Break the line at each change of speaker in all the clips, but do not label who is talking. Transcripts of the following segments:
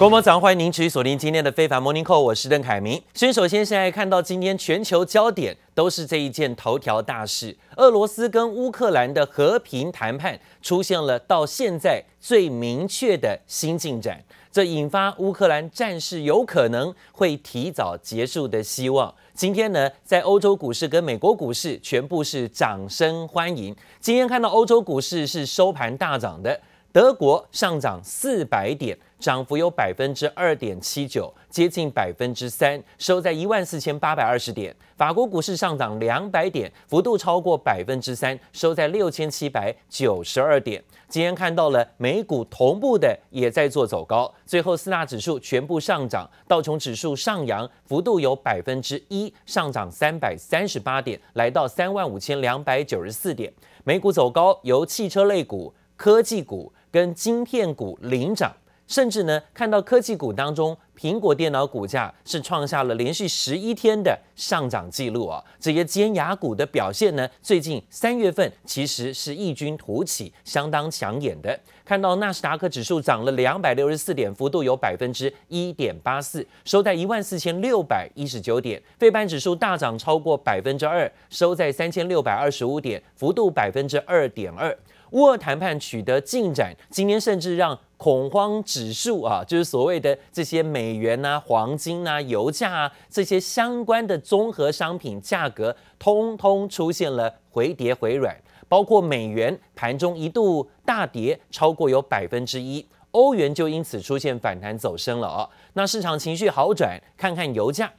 各位早上欢迎您持续锁定今天的非凡 Morning Call，我是邓凯明。先首先现在看到今天全球焦点都是这一件头条大事，俄罗斯跟乌克兰的和平谈判出现了到现在最明确的新进展，这引发乌克兰战事有可能会提早结束的希望。今天呢，在欧洲股市跟美国股市全部是掌声欢迎。今天看到欧洲股市是收盘大涨的。德国上涨四百点，涨幅有百分之二点七九，接近百分之三，收在一万四千八百二十点。法国股市上涨两百点，幅度超过百分之三，收在六千七百九十二点。今天看到了美股同步的也在做走高，最后四大指数全部上涨，道琼指数上扬，幅度有百分之一，上涨三百三十八点，来到三万五千两百九十四点。美股走高，由汽车类股、科技股。跟晶片股领涨，甚至呢看到科技股当中，苹果电脑股价是创下了连续十一天的上涨记录啊！这些尖牙股的表现呢，最近三月份其实是异军突起，相当抢眼的。看到纳斯达克指数涨了两百六十四点，幅度有百分之一点八四，收在一万四千六百一十九点。费半指数大涨超过百分之二，收在三千六百二十五点，幅度百分之二点二。乌尔谈判取得进展，今天甚至让恐慌指数啊，就是所谓的这些美元啊、黄金啊、油价啊这些相关的综合商品价格，通通出现了回跌回软。包括美元盘中一度大跌超过有百分之一，欧元就因此出现反弹走升了啊。那市场情绪好转，看看油价，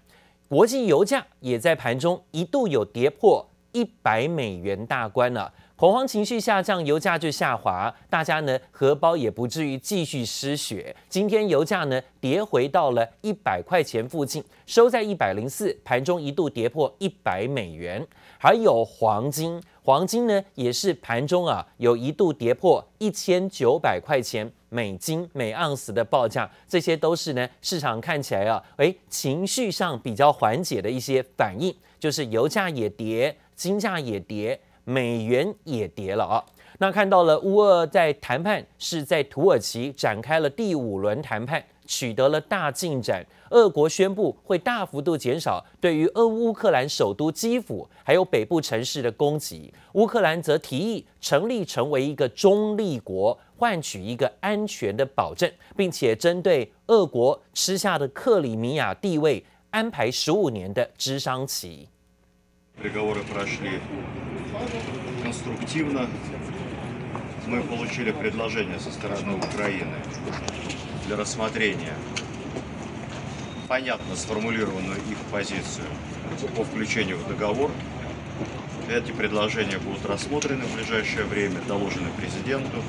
国际油价也在盘中一度有跌破一百美元大关了。恐慌情绪下降，油价就下滑，大家呢荷包也不至于继续失血。今天油价呢跌回到了一百块钱附近，收在一百零四，盘中一度跌破一百美元。还有黄金，黄金呢也是盘中啊有一度跌破一千九百块钱美金每盎司的报价，这些都是呢市场看起来啊，诶情绪上比较缓解的一些反应，就是油价也跌，金价也跌。美元也跌了啊！那看到了乌俄在谈判，是在土耳其展开了第五轮谈判，取得了大进展。俄国宣布会大幅度减少对于俄乌克兰首都基辅还有北部城市的攻击。乌克兰则提议成立成为一个中立国，换取一个安全的保证，并且针对俄国吃下的克里米亚地位安排十五年的支商期。
конструктивно. Мы получили предложение со стороны Украины для рассмотрения понятно сформулированную их позицию по включению в договор. Эти предложения будут рассмотрены в ближайшее время, доложены президенту,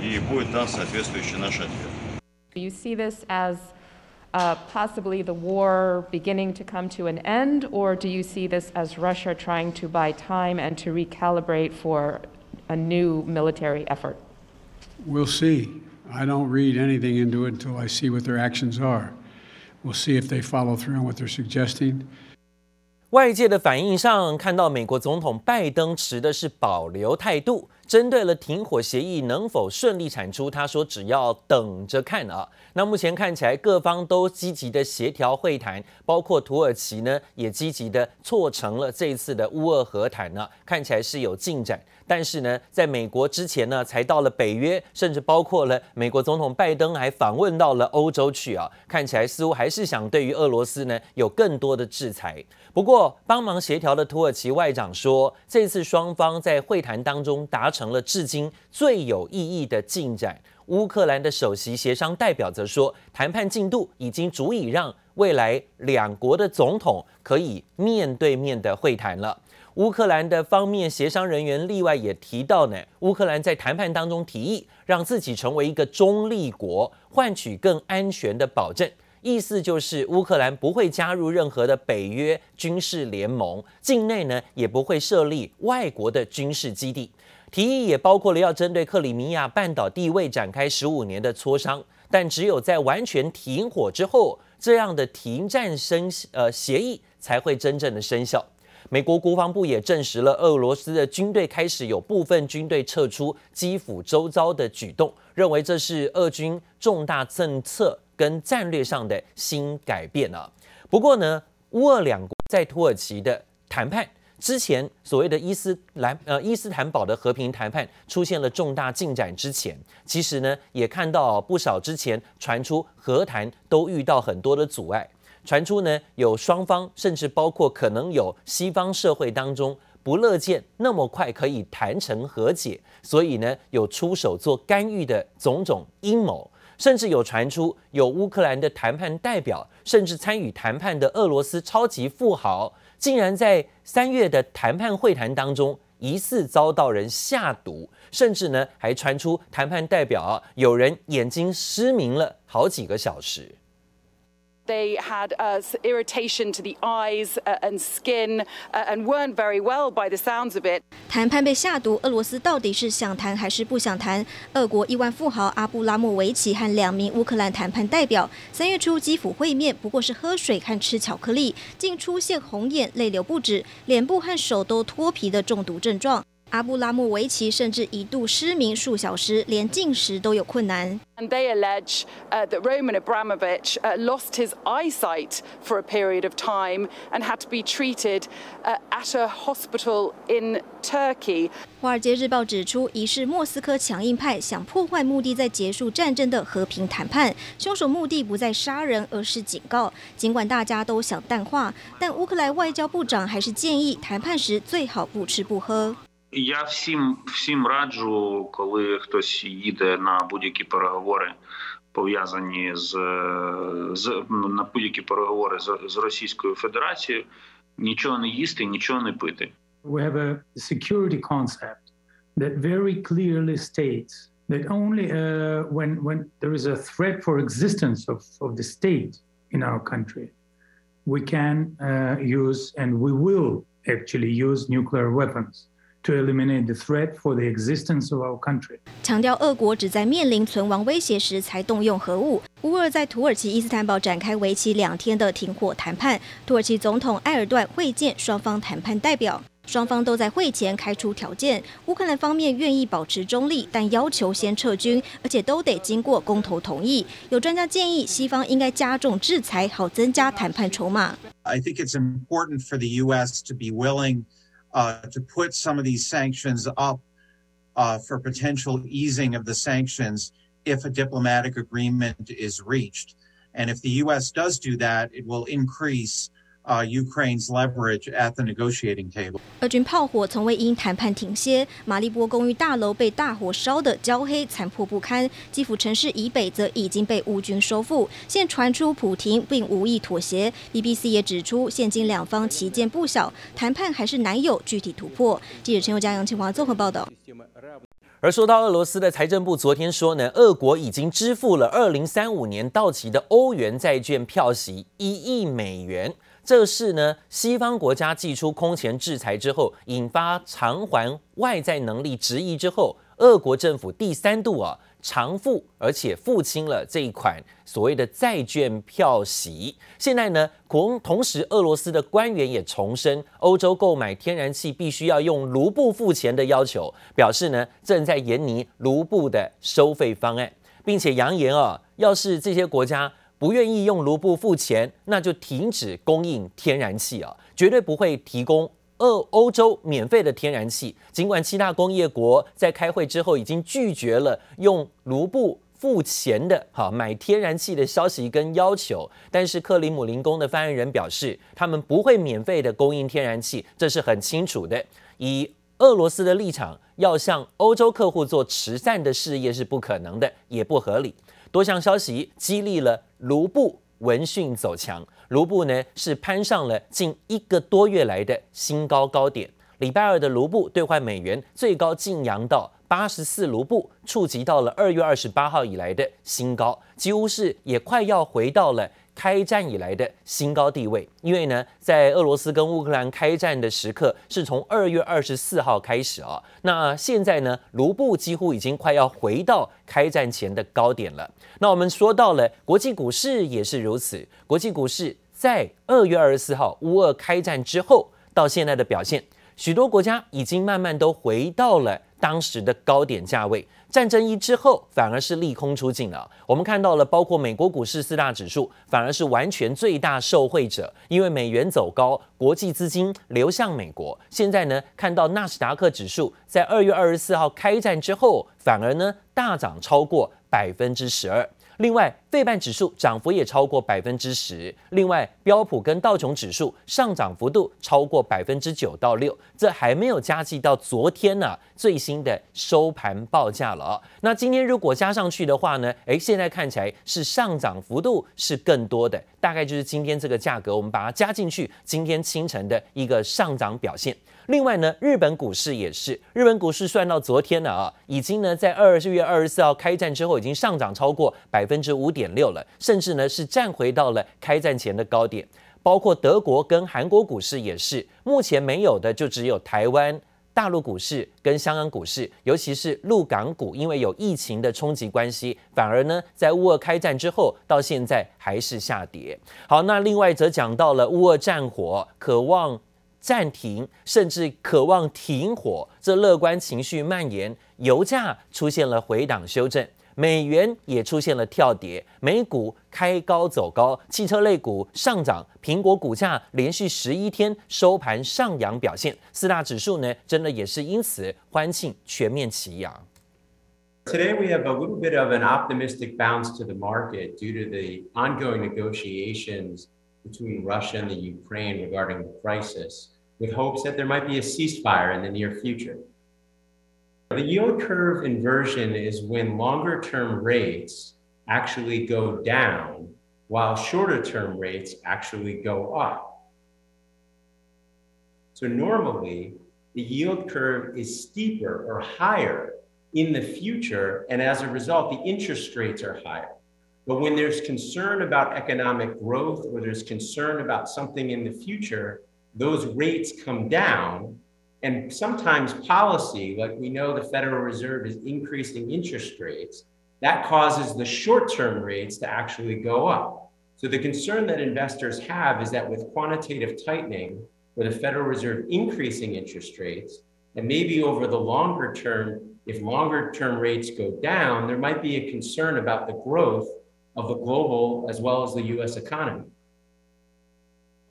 э, и будет дан соответствующий наш ответ.
You see this as Uh, possibly the war beginning to come to an end, or do you see this as Russia trying to buy time and to recalibrate for a new military effort?
We'll see. I don't read anything into it until I see what their actions are. We'll see if they follow through on what they're suggesting.
外界的反应上，看到美国总统拜登持的是保留态度。 针对了停火协议能否顺利产出，他说只要等着看啊。那目前看起来各方都积极的协调会谈，包括土耳其呢也积极的促成了这一次的乌俄和谈呢，看起来是有进展。但是呢，在美国之前呢才到了北约，甚至包括了美国总统拜登还访问到了欧洲去啊，看起来似乎还是想对于俄罗斯呢有更多的制裁。不过帮忙协调的土耳其外长说，这次双方在会谈当中达成了至今最有意义的进展。乌克兰的首席协商代表则说，谈判进度已经足以让未来两国的总统可以面对面的会谈了。乌克兰的方面协商人员例外也提到呢，乌克兰在谈判当中提议让自己成为一个中立国，换取更安全的保证。意思就是乌克兰不会加入任何的北约军事联盟，境内呢也不会设立外国的军事基地。提议也包括了要针对克里米亚半岛地位展开十五年的磋商，但只有在完全停火之后，这样的停战生呃协议才会真正的生效。美国国防部也证实了俄罗斯的军队开始有部分军队撤出基辅周遭的举动，认为这是俄军重大政策跟战略上的新改变啊。不过呢，乌俄两国在土耳其的谈判之前，所谓的伊斯兰呃伊斯坦堡的和平谈判出现了重大进展之前，其实呢也看到不少之前传出和谈都遇到很多的阻碍，传出呢有双方甚至包括可能有西方社会当中不乐见那么快可以谈成和解，所以呢有出手做干预的种种阴谋。甚至有传出，有乌克兰的谈判代表，甚至参与谈判的俄罗斯超级富豪，竟然在三月的谈判会谈当中，疑似遭到人下毒，甚至呢还传出谈判代表，有人眼睛失明了好几个小时。
They had uh, irritation to the eyes and skin and weren't very well by the sounds of it.
谈判被下毒，俄罗斯到底是想谈还是不想谈？俄国亿万富豪阿布拉莫维奇和两名乌克兰谈判代表三月初基辅会面，不过是喝水和吃巧克力，竟出现红眼、泪流不止、脸部和手都脱皮的中毒症状。阿布拉莫维奇甚至一度失明数小时，连进食都有困难。
And they allege that Roman Abramovich lost his eyesight for a period of time and had to be treated at a hospital in Turkey。
华尔街日报指出，疑似莫斯科强硬派想破坏目的在结束战争的和平谈判，凶手目的不在杀人，而是警告。尽管大家都想淡化，但乌克兰外交部长还是建议谈判时最好不吃不喝。
Я всім всім раджу, коли хтось їде на будь-які переговори, пов'язані з, з на будь-які переговори з, з Російською Федерацією, нічого не їсти, нічого не пити.
We have a security concept that very clearly states that only uh, when when there is a threat for existence of of the state in our country, we can uh, use and we will actually use nuclear weapons. To eliminate the threat for the existence of our country.
强调俄国只在面临存亡威胁时才动用核武。乌俄在土耳其伊斯坦堡展开为期两天的停火谈判，土耳其总统埃尔段会见双方谈判代表，双方都在会前开出条件。乌克兰方面愿意保持中立，但要求先撤军，而且都得经过公投同意。有专家建议，西方应该加重制裁，好增加谈判筹码。
I think it's important for the U.S. to be willing. Uh, to put some of these sanctions up uh, for potential easing of the sanctions if a diplomatic agreement is reached. And if the U.S. does do that, it will increase Uh, Ukraine's leverage at the negotiating table.
俄军炮火从未因谈判停歇，马利波公寓大楼被大火烧得焦黑、残破不堪。基辅城市以北则已经被乌军收复。现传出普亭并无意妥协。BBC 也指出，现今两方歧见不小，谈判还是难有具体突破。记者陈宥嘉、杨清华综合报道。
而说到俄罗斯的财政部昨天说呢，俄国已经支付了二零三五年到期的欧元债券票息一亿美元。这是呢，西方国家祭出空前制裁之后，引发偿还外债能力质疑之后，俄国政府第三度啊偿付，而且付清了这一款所谓的债券票息。现在呢，同同时，俄罗斯的官员也重申，欧洲购买天然气必须要用卢布付钱的要求，表示呢正在研拟卢布的收费方案，并且扬言啊，要是这些国家。不愿意用卢布付钱，那就停止供应天然气啊！绝对不会提供欧欧洲免费的天然气。尽管七大工业国在开会之后已经拒绝了用卢布付钱的哈买天然气的消息跟要求，但是克里姆林宫的发言人表示，他们不会免费的供应天然气，这是很清楚的。以俄罗斯的立场，要向欧洲客户做慈善的事业是不可能的，也不合理。多项消息激励了卢布闻讯走强，卢布呢是攀上了近一个多月来的新高高点。礼拜二的卢布兑换美元最高晋扬到八十四卢布，触及到了二月二十八号以来的新高，几乎是也快要回到了。开战以来的新高地位，因为呢，在俄罗斯跟乌克兰开战的时刻是从二月二十四号开始啊。那现在呢，卢布几乎已经快要回到开战前的高点了。那我们说到了国际股市也是如此，国际股市在二月二十四号乌俄开战之后。到现在的表现，许多国家已经慢慢都回到了当时的高点价位。战争一之后，反而是利空出尽了。我们看到了，包括美国股市四大指数，反而是完全最大受惠者，因为美元走高，国际资金流向美国。现在呢，看到纳斯达克指数在二月二十四号开战之后，反而呢大涨超过百分之十二。另外，费半指数涨幅也超过百分之十。另外，标普跟道琼指数上涨幅度超过百分之九到六，这还没有加计到昨天呢、最新的收盘报价了啊。那今天如果加上去的话呢，诶，现在看起来是上涨幅度是更多的，大概就是今天这个价格，我们把它加进去，今天清晨的一个上涨表现。另外呢，日本股市也是，日本股市算到昨天了啊，已经呢在二月二十四号开战之后，已经上涨超过百分之五点六了，甚至呢是站回到了开战前的高点。包括德国跟韩国股市也是，目前没有的就只有台湾、大陆股市跟香港股市，尤其是陆港股，因为有疫情的冲击关系，反而呢在乌俄开战之后到现在还是下跌。好，那另外则讲到了乌俄战火，渴望。暂停，甚至渴望停火，这乐观情绪蔓延，油价出现了回档修正，美元也出现了跳跌，美股开高走高，汽车类股上涨，苹果股价连续十一天收盘上扬表现，四大指数呢，真的也是因此欢庆全面齐扬。
Today we have a little bit of an optimistic bounce to the market due to the ongoing negotiations between Russia and the Ukraine regarding the crisis. with hopes that there might be a ceasefire in the near future. The yield curve inversion is when longer term rates actually go down while shorter term rates actually go up. So normally the yield curve is steeper or higher in the future, and as a result, the interest rates are higher. But when there's concern about economic growth or there's concern about something in the future, those rates come down. And sometimes policy, like we know the Federal Reserve is increasing interest rates, that causes the short term rates to actually go up. So the concern that investors have is that with quantitative tightening, or the Federal Reserve increasing interest rates, and maybe over the longer term, if longer term rates go down, there might be a concern about the growth of the global as well as the US economy.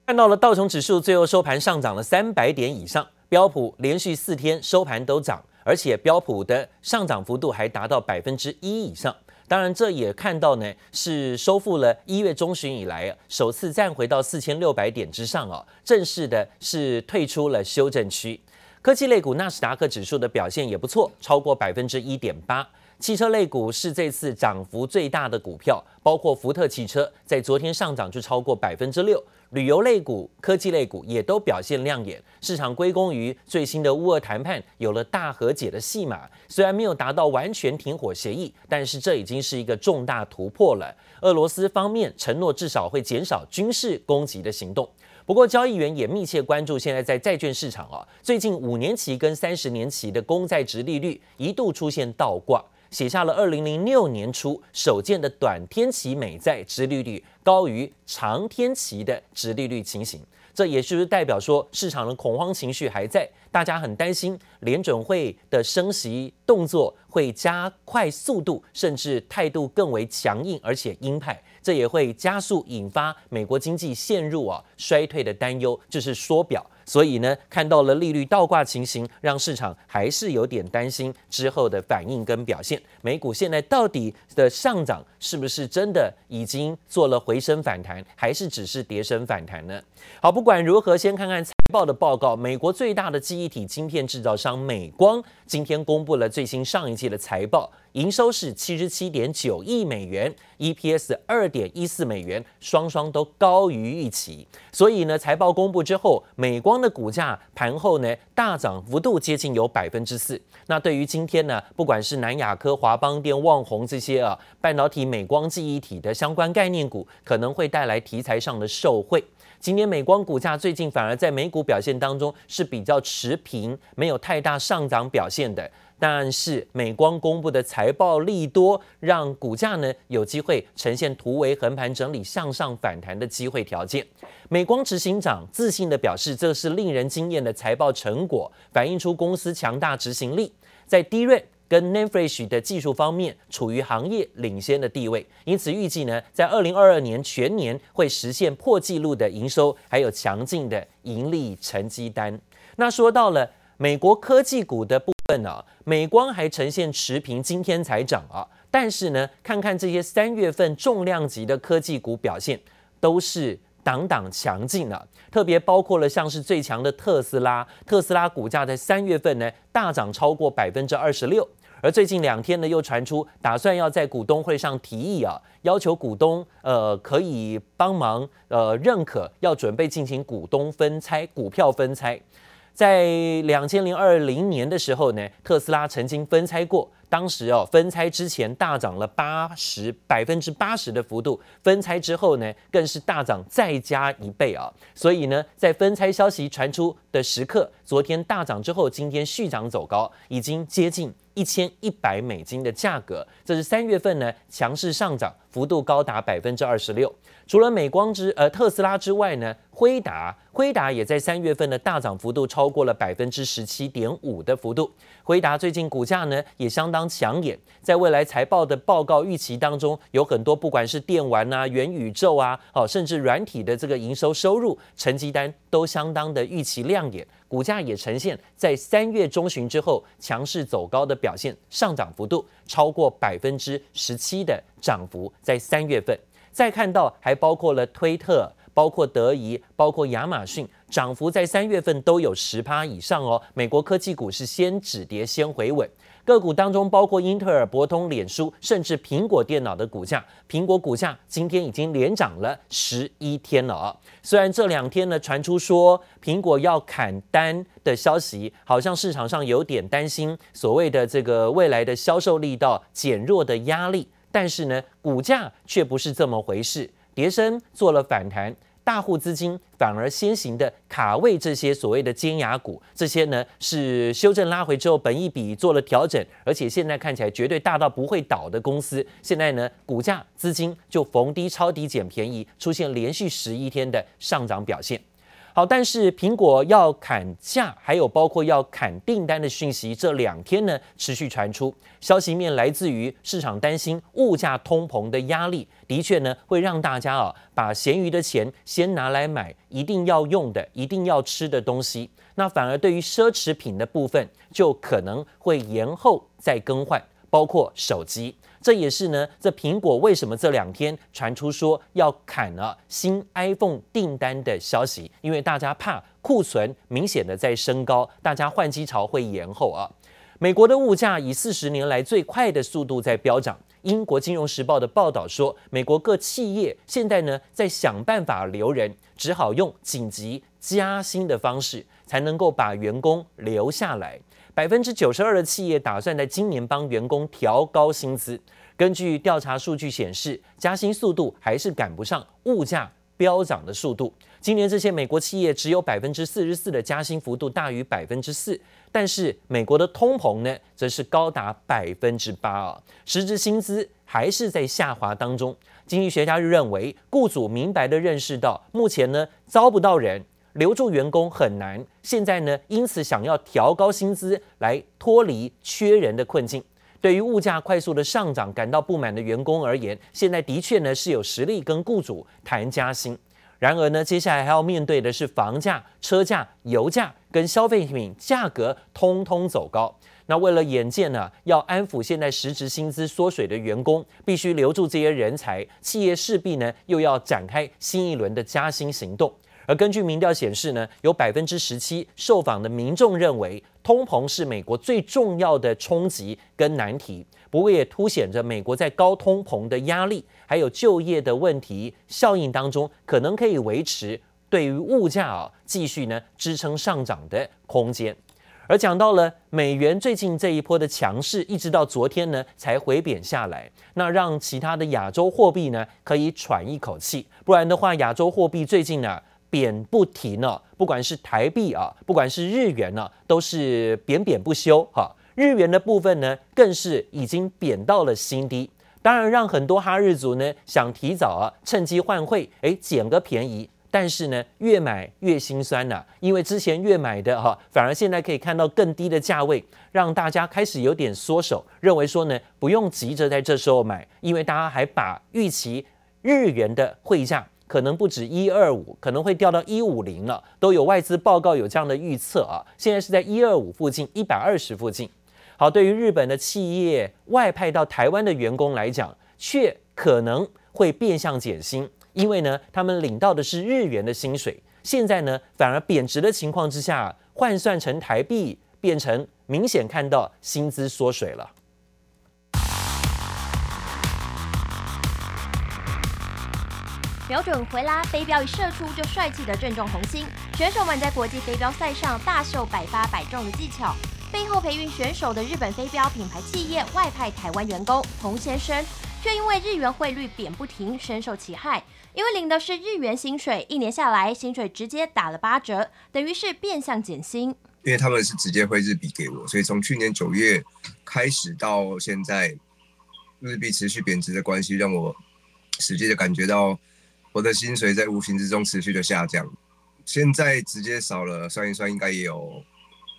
看到了道琼指数最后收盘上涨了三百点以上， 标普连续四天收盘都涨，而且标普的上涨幅度还达到百分之一以上。当然，这也看到呢是收复了一月中旬以来首次站回到四千六百点之上哦，正式的是退出了修正区。科技类股纳斯达克指数的表现也不错，超过百分之一点八。汽车类股是这次涨幅最大的股票，包括福特汽车在昨天上涨就超过百分之六。旅游类股、科技类股也都表现亮眼，市场归功于最新的乌俄谈判有了大和解的戏码。虽然没有达到完全停火协议，但是这已经是一个重大突破了。俄罗斯方面承诺至少会减少军事攻击的行动。不过，交易员也密切关注现在在债券市场啊，最近五年期跟三十年期的公债殖利率一度出现倒挂。写下了二零零六年初首见的短天期美债殖利率高于长天期的殖利率情形，这也是不是代表说市场的恐慌情绪还在？大家很担心联准会的升息动作会加快速度，甚至态度更为强硬而且鹰派，这也会加速引发美国经济陷入啊衰退的担忧，就是缩表。所以呢，看到了利率倒挂情形，让市场还是有点担心之后的反应跟表现。美股现在到底的上涨是不是真的已经做了回升反弹，还是只是跌升反弹呢？好，不管如何，先看看报的报告。美国最大的记忆体晶片制造商美光今天公布了最新上一季的财报。营收是七十七点九亿美元，EPS 二点一四美元，双双都高于预期。所以呢，财报公布之后，美光的股价盘后呢大涨幅度接近有百分之四。那对于今天呢，不管是南亚科、华邦电、旺宏这些啊半导体、美光记忆体的相关概念股，可能会带来题材上的受惠。今年美光股价最近反而在美股表现当中是比较持平，没有太大上涨表现的。但是美光公布的财报利多，让股价呢有机会呈现突围横盘整理向上反弹的机会条件。美光执行长自信地表示，这是令人惊艳的财报成果，反映出公司强大执行力，在 DRAM 跟 Nanfresh 的技术方面处于行业领先的地位，因此预计呢，在二零二二年全年会实现破纪录的营收，还有强劲的盈利成绩单。那说到了美国科技股的部分呢、啊，美光还呈现持平，今天才涨啊，但是呢，看看这些三月份重量级的科技股表现，都是。挡挡强劲啊，特别包括了像是最强的特斯拉，特斯拉股价在三月份呢大涨超过百分之二十六，而最近两天呢又传出打算要在股东会上提议啊，要求股东呃可以帮忙呃认可，要准备进行股东分拆，股票分拆。在两千零二零年的时候呢，特斯拉曾经分拆过，当时哦分拆之前大涨了八十百分之八十的幅度，分拆之后呢更是大涨再加一倍啊！所以呢，在分拆消息传出的时刻，昨天大涨之后，今天续涨走高，已经接近一千一百美金的价格，这是三月份呢强势上涨幅度高达百分之二十六。除了美光之呃特斯拉之外呢，辉达辉达也在三月份的大涨幅度超过了百分之十七点五的幅度。辉达最近股价呢也相当抢眼，在未来财报的报告预期当中，有很多不管是电玩啊、元宇宙啊，哦甚至软体的这个营收收入成绩单都相当的预期亮眼，股价也呈现在三月中旬之后强势走高的表现，上涨幅度超过百分之十七的涨幅，在三月份。再看到还包括了推特、包括德仪、包括亚马逊，涨幅在三月份都有十趴以上哦。美国科技股是先止跌先回稳，个股当中包括英特尔、博通、脸书，甚至苹果电脑的股价，苹果股价今天已经连涨了十一天了啊。虽然这两天呢传出说苹果要砍单的消息，好像市场上有点担心所谓的这个未来的销售力道减弱的压力。但是呢，股价却不是这么回事，跌升做了反弹，大户资金反而先行的卡位这些所谓的尖牙股，这些呢是修正拉回之后，本一笔做了调整，而且现在看起来绝对大到不会倒的公司，现在呢股价资金就逢低抄底捡便宜，出现连续十一天的上涨表现。好，但是苹果要砍价，还有包括要砍订单的讯息，这两天呢持续传出。消息面来自于市场担心物价通膨的压力，的确呢会让大家啊把闲余的钱先拿来买一定要用的、一定要吃的东西。那反而对于奢侈品的部分，就可能会延后再更换，包括手机。这也是呢，这苹果为什么这两天传出说要砍了新 iPhone 订单的消息？因为大家怕库存明显的在升高，大家换机潮会延后啊。美国的物价以四十年来最快的速度在飙涨。英国金融时报的报道说，美国各企业现在呢在想办法留人，只好用紧急加薪的方式才能够把员工留下来。百分之九十二的企业打算在今年帮员工调高薪资。根据调查数据显示，加薪速度还是赶不上物价飙涨的速度。今年这些美国企业只有百分之四十四的加薪幅度大于百分之四，但是美国的通膨呢，则是高达百分之八啊，实质薪资还是在下滑当中。经济学家认为，雇主明白地认识到，目前呢招不到人。留住员工很难，现在呢，因此想要调高薪资来脱离缺人的困境。对于物价快速的上涨感到不满的员工而言，现在的确呢是有实力跟雇主谈加薪。然而呢，接下来还要面对的是房价、车价、油价跟消费品价格通通走高。那为了眼见呢，要安抚现在实质薪资缩水的员工，必须留住这些人才，企业势必呢又要展开新一轮的加薪行动。而根据民调显示呢，有百分之十七受访的民众认为通膨是美国最重要的冲击跟难题。不过也凸显着美国在高通膨的压力，还有就业的问题效应当中，可能可以维持对于物价啊继续呢支撑上涨的空间。而讲到了美元最近这一波的强势，一直到昨天呢才回贬下来，那让其他的亚洲货币呢可以喘一口气。不然的话，亚洲货币最近呢。贬不停呢，不管是台币啊，不管是日元呢，都是贬贬不休哈。日元的部分呢，更是已经贬到了新低。当然，让很多哈日族呢想提早啊趁机换汇，哎，捡个便宜。但是呢，越买越心酸呐、因为之前越买的哈，反而现在可以看到更低的价位，让大家开始有点缩手，认为说呢，不用急着在这时候买，因为大家还把预期日元的汇价可能不止一二五，可能会掉到一五零了，都有外资报告有这样的预测啊，现在是在一二五附近，一百二十附近。好，对于日本的企业外派到台湾的员工来讲，却可能会变相减薪，因为呢，他们领到的是日元的薪水，现在呢，反而贬值的情况之下，换算成台币，变成明显看到薪资缩水了。
瞄准回拉，飞镖一射出就帅气的正中红心，选手们在国际飞镖赛上大秀百发百中的技巧。背后培育选手的日本飞镖品牌企业外派台湾员工彭先生，却因为日元汇率贬不停，深受其害。因为领的是日元薪水，一年下来薪水直接打了八折，等于是变相减薪。
因为他们是直接汇日币给我，所以从去年九月开始到现在，日币持续贬值的关系，让我实际的感觉到我的薪水在无形之中持续的下降。现在直接少了，算一算应该也有。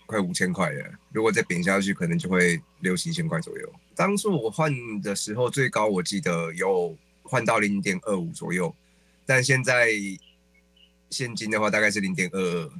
快五千块了，如果再贬下去，可能就会六七千块左右。当初我换的时候，最高我记得有换到零点二五左右，但现在现金的话大概是零点二二。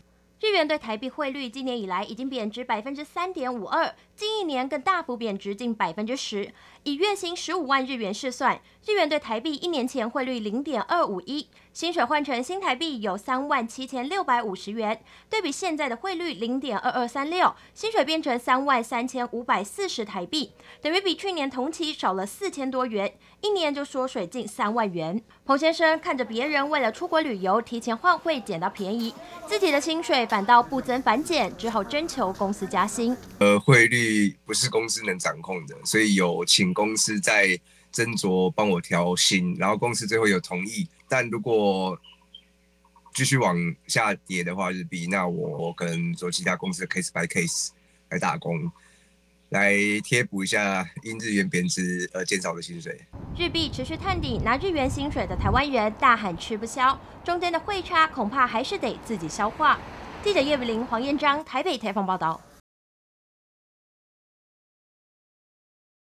日元对台币汇率今年以来已经贬值百分之三点五二，近一年更大幅贬值近百分之十。以月薪十五万日元试算，日元对台币一年前汇率零点二五一，薪水换成新台币有三万七千六百五十元，对比现在的汇率零点二二三六，薪水变成三万三千五百四十台币，等于比去年同期少了四千多元，一年就缩水近三万元。彭先生看着别人为了出国旅游提前换汇捡到便宜，自己的薪水反倒不增反减，只好征求公司加薪。
呃，汇率不是公司能掌控的，所以有请。公司在斟酌帮我调薪，然后公司最后有同意。但如果继续往下跌的话，日币，那我可能做其他公司的 case by case 来打工，来贴补一下因日元贬值而减少的薪水。
日币持续探底，拿日元薪水的台湾人大喊吃不消，中间的汇差恐怕还是得自己消化。记者叶伟玲、黄彦章台北采访报道。